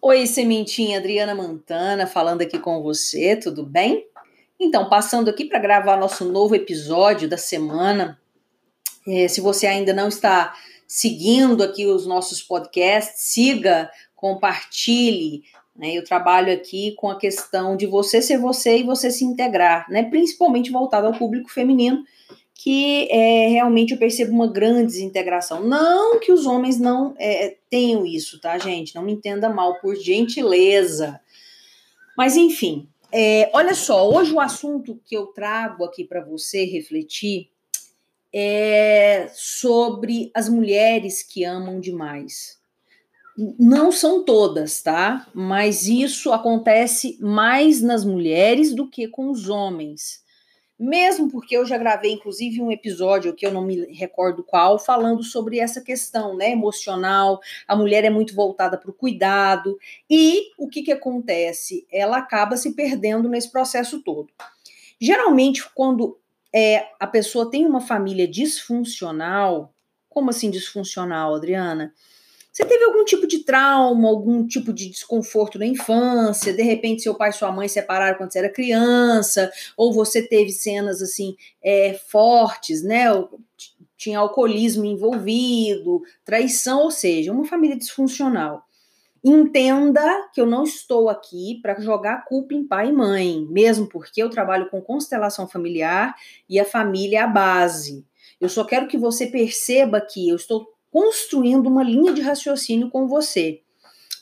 Oi, Sementinha, Adriana Mantana falando aqui com você, tudo bem? Então, passando aqui para gravar nosso novo episódio da semana. É, se você ainda não está seguindo aqui os nossos podcasts, siga, compartilhe. Né? Eu trabalho aqui com a questão de você ser você e você se integrar, né? principalmente voltado ao público feminino, que é, realmente eu percebo uma grande desintegração. Não que os homens não é, tenham isso, tá, gente? Não me entenda mal, por gentileza. Mas, enfim, é, olha só, hoje o assunto que eu trago aqui para você refletir é sobre as mulheres que amam demais. Não são todas, tá? Mas isso acontece mais nas mulheres do que com os homens mesmo porque eu já gravei, inclusive, um episódio que eu não me recordo qual, falando sobre essa questão né, emocional. A mulher é muito voltada para o cuidado, e o que, que acontece? Ela acaba se perdendo nesse processo todo. Geralmente, quando é, a pessoa tem uma família disfuncional, como assim disfuncional, Adriana? Você teve algum tipo de trauma, algum tipo de desconforto na infância? De repente, seu pai e sua mãe separaram quando você era criança? Ou você teve cenas assim é, fortes, né? Tinha alcoolismo envolvido, traição, ou seja, uma família disfuncional. Entenda que eu não estou aqui para jogar culpa em pai e mãe, mesmo porque eu trabalho com constelação familiar e a família é a base. Eu só quero que você perceba que eu estou construindo uma linha de raciocínio com você.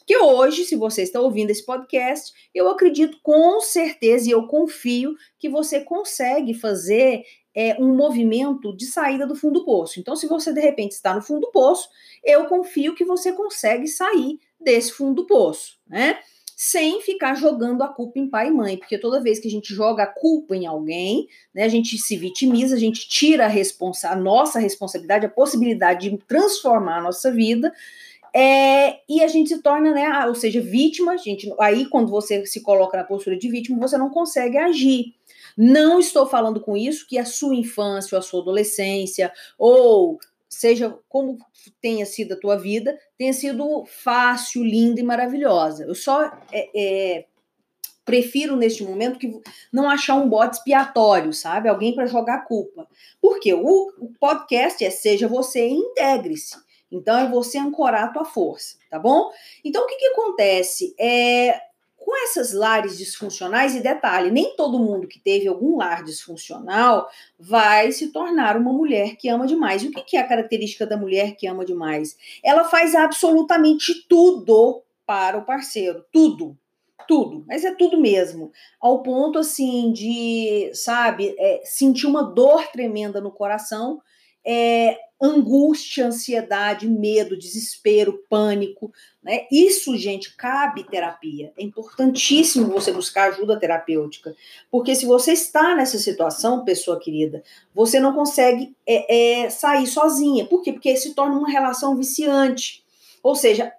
Que hoje, se você está ouvindo esse podcast, eu acredito com certeza e eu confio que você consegue fazer é, um movimento de saída do fundo do poço. Então, se você de repente está no fundo do poço, eu confio que você consegue sair desse fundo do poço, né? Sem ficar jogando a culpa em pai e mãe, porque toda vez que a gente joga a culpa em alguém, né, a gente se vitimiza, a gente tira a, responsa a nossa responsabilidade, a possibilidade de transformar a nossa vida, é, e a gente se torna, né, ou seja, vítima, gente, aí quando você se coloca na postura de vítima, você não consegue agir. Não estou falando com isso que a sua infância ou a sua adolescência ou seja como tenha sido a tua vida, tenha sido fácil, linda e maravilhosa. Eu só é, é, prefiro neste momento que não achar um bode expiatório, sabe? Alguém para jogar culpa. Porque o, o podcast é seja você e integre-se. Então é você ancorar a tua força, tá bom? Então o que, que acontece? É, com essas lares disfuncionais, e detalhe, nem todo mundo que teve algum lar disfuncional vai se tornar uma mulher que ama demais. E o que é a característica da mulher que ama demais? Ela faz absolutamente tudo para o parceiro, tudo, tudo, mas é tudo mesmo, ao ponto assim de, sabe, é, sentir uma dor tremenda no coração é, angústia, ansiedade, medo, desespero, pânico, né? Isso, gente, cabe terapia. É importantíssimo você buscar ajuda terapêutica, porque se você está nessa situação, pessoa querida, você não consegue é, é, sair sozinha. Por quê? Porque se torna uma relação viciante. Ou seja,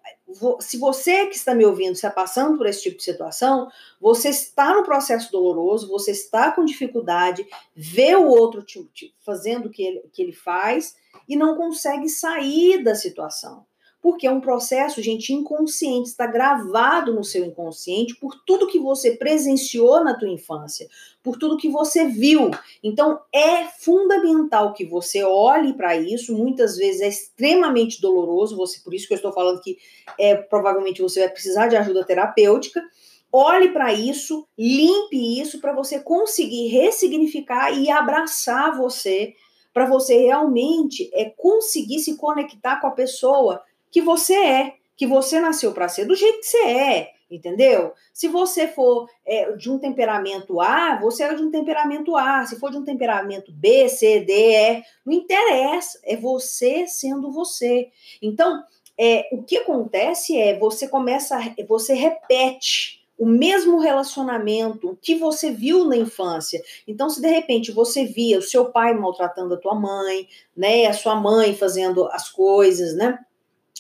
se você que está me ouvindo está passando por esse tipo de situação, você está no processo doloroso, você está com dificuldade, vê o outro tipo, fazendo o que ele, que ele faz e não consegue sair da situação. Porque é um processo, gente, inconsciente, está gravado no seu inconsciente por tudo que você presenciou na tua infância, por tudo que você viu. Então é fundamental que você olhe para isso. Muitas vezes é extremamente doloroso, você por isso que eu estou falando que é, provavelmente você vai precisar de ajuda terapêutica. Olhe para isso, limpe isso para você conseguir ressignificar e abraçar você, para você realmente é conseguir se conectar com a pessoa que você é, que você nasceu para ser, do jeito que você é, entendeu? Se você for é, de um temperamento A, você é de um temperamento A. Se for de um temperamento B, C, D, E, não interessa. É você sendo você. Então, é, o que acontece é você começa, você repete o mesmo relacionamento que você viu na infância. Então, se de repente você via o seu pai maltratando a tua mãe, né, a sua mãe fazendo as coisas, né?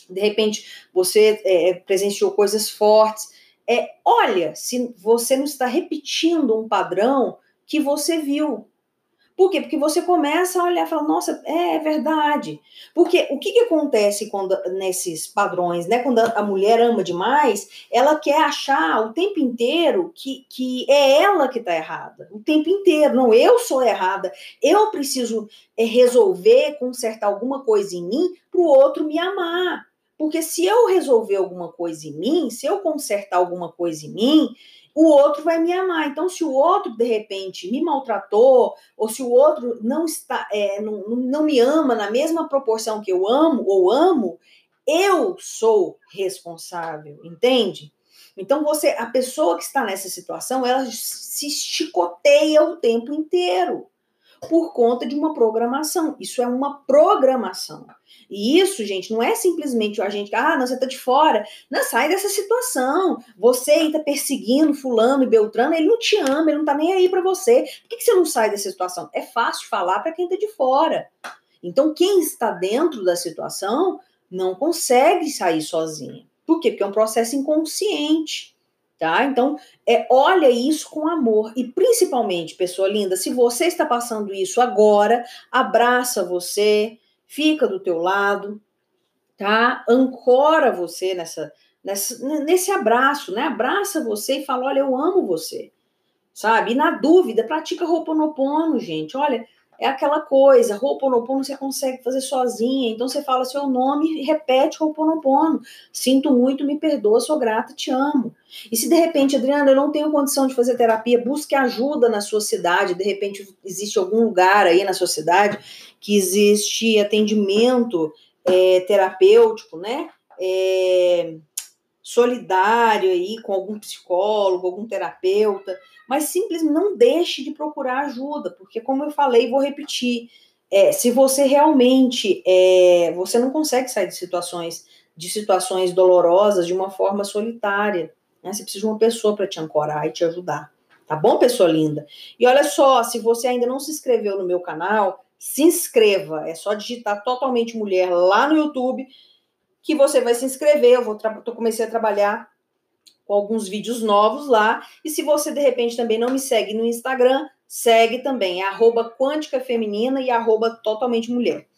De repente você é, presenciou coisas fortes. É, olha, se você não está repetindo um padrão que você viu. Por quê? Porque você começa a olhar e fala, nossa, é, é verdade. Porque o que, que acontece quando nesses padrões, né? Quando a, mulher ama demais, ela quer achar o tempo inteiro que, que é ela que está errada. O tempo inteiro. Não, eu sou errada. Eu preciso é, resolver, consertar alguma coisa em mim para o outro me amar. Porque se eu resolver alguma coisa em mim, se eu consertar alguma coisa em mim, o outro vai me amar. Então, se o outro, de repente, me maltratou, ou se o outro não está, é, não, não me ama na mesma proporção que eu amo ou amo, eu sou responsável, entende? Então, você, a pessoa que está nessa situação, ela se chicoteia o tempo inteiro por conta de uma programação. Isso é uma programação. E isso, gente, não é simplesmente a gente, ah, não, você tá de fora. Não, sai dessa situação. Você aí tá perseguindo fulano e beltrano, ele não te ama, ele não tá nem aí para você. Por que, que você não sai dessa situação? É fácil falar para quem tá de fora. Então, quem está dentro da situação não consegue sair sozinho. Por quê? Porque é um processo inconsciente. Tá? Então, é, olha isso com amor. E principalmente, pessoa linda, se você está passando isso agora, abraça você, fica do teu lado, tá? Ancora você nessa, nessa nesse abraço, né? Abraça você e fala: "Olha, eu amo você". Sabe? E na dúvida, pratica Ho'oponopono, gente. Olha, é aquela coisa, Ho'oponopono você consegue fazer sozinha, então você fala seu nome repete Ho'oponopono. Sinto muito, me perdoa, sou grata, te amo. E se de repente, Adriana, eu não tenho condição de fazer terapia, busque ajuda na sua cidade, de repente existe algum lugar aí na sua cidade que existe atendimento é, terapêutico, né? É, solidário aí com algum psicólogo, algum terapeuta, mas simplesmente não deixe de procurar ajuda, porque como eu falei, vou repetir, é, se você realmente é, você não consegue sair de situações de situações dolorosas de uma forma solitária, né? Você precisa de uma pessoa para te ancorar e te ajudar, tá bom, pessoa linda? E olha só, se você ainda não se inscreveu no meu canal, se inscreva. É só digitar totalmente mulher lá no YouTube que você vai se inscrever. Eu vou tô, comecei a trabalhar com alguns vídeos novos lá. E se você de repente também não me segue no Instagram, segue também, é arroba quântica feminina e arroba totalmente mulher.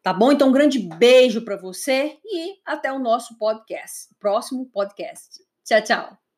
Tá bom? Então, um grande beijo para você e até o nosso podcast, próximo podcast. Tchau, tchau.